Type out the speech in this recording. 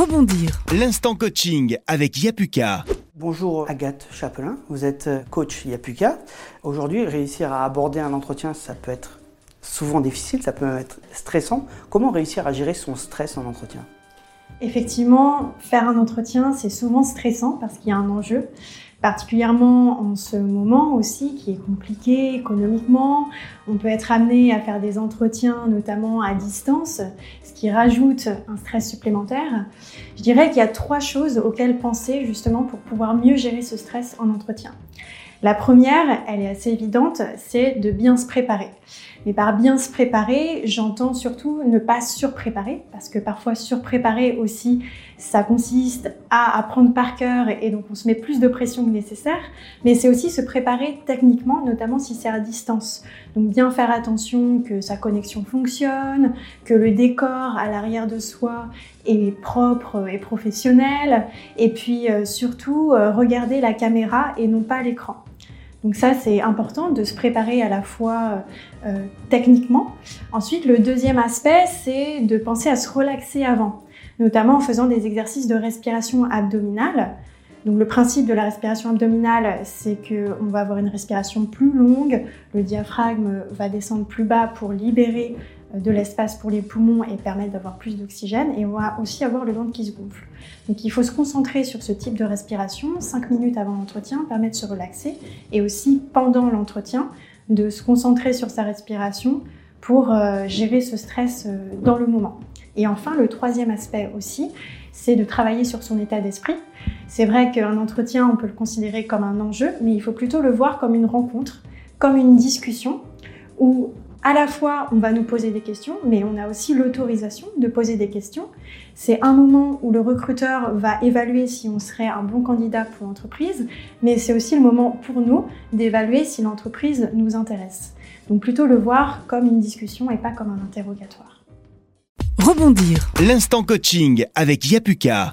Rebondir. L'instant coaching avec Yapuka. Bonjour Agathe Chapelin, vous êtes coach Yapuka. Aujourd'hui, réussir à aborder un entretien, ça peut être souvent difficile, ça peut même être stressant. Comment réussir à gérer son stress en entretien? Effectivement, faire un entretien, c'est souvent stressant parce qu'il y a un enjeu, particulièrement en ce moment aussi qui est compliqué économiquement. On peut être amené à faire des entretiens, notamment à distance, ce qui rajoute un stress supplémentaire. Je dirais qu'il y a trois choses auxquelles penser justement pour pouvoir mieux gérer ce stress en entretien. La première, elle est assez évidente, c'est de bien se préparer. Mais par bien se préparer, j'entends surtout ne pas surpréparer, parce que parfois surpréparer aussi, ça consiste à apprendre par cœur et donc on se met plus de pression que nécessaire, mais c'est aussi se préparer techniquement, notamment si c'est à distance. Donc bien faire attention que sa connexion fonctionne, que le décor à l'arrière de soi est propre et professionnel, et puis euh, surtout euh, regarder la caméra et non pas l'écran. Donc ça, c'est important de se préparer à la fois euh, techniquement. Ensuite, le deuxième aspect, c'est de penser à se relaxer avant, notamment en faisant des exercices de respiration abdominale. Donc le principe de la respiration abdominale, c'est qu'on va avoir une respiration plus longue, le diaphragme va descendre plus bas pour libérer de l'espace pour les poumons et permettre d'avoir plus d'oxygène. Et on va aussi avoir le ventre qui se gonfle. Donc il faut se concentrer sur ce type de respiration 5 minutes avant l'entretien, permet de se relaxer. Et aussi pendant l'entretien, de se concentrer sur sa respiration pour euh, gérer ce stress euh, dans le moment. Et enfin, le troisième aspect aussi, c'est de travailler sur son état d'esprit. C'est vrai qu'un entretien, on peut le considérer comme un enjeu, mais il faut plutôt le voir comme une rencontre, comme une discussion où à la fois, on va nous poser des questions, mais on a aussi l'autorisation de poser des questions. C'est un moment où le recruteur va évaluer si on serait un bon candidat pour l'entreprise, mais c'est aussi le moment pour nous d'évaluer si l'entreprise nous intéresse. Donc plutôt le voir comme une discussion et pas comme un interrogatoire. Rebondir. L'instant coaching avec Yapuka.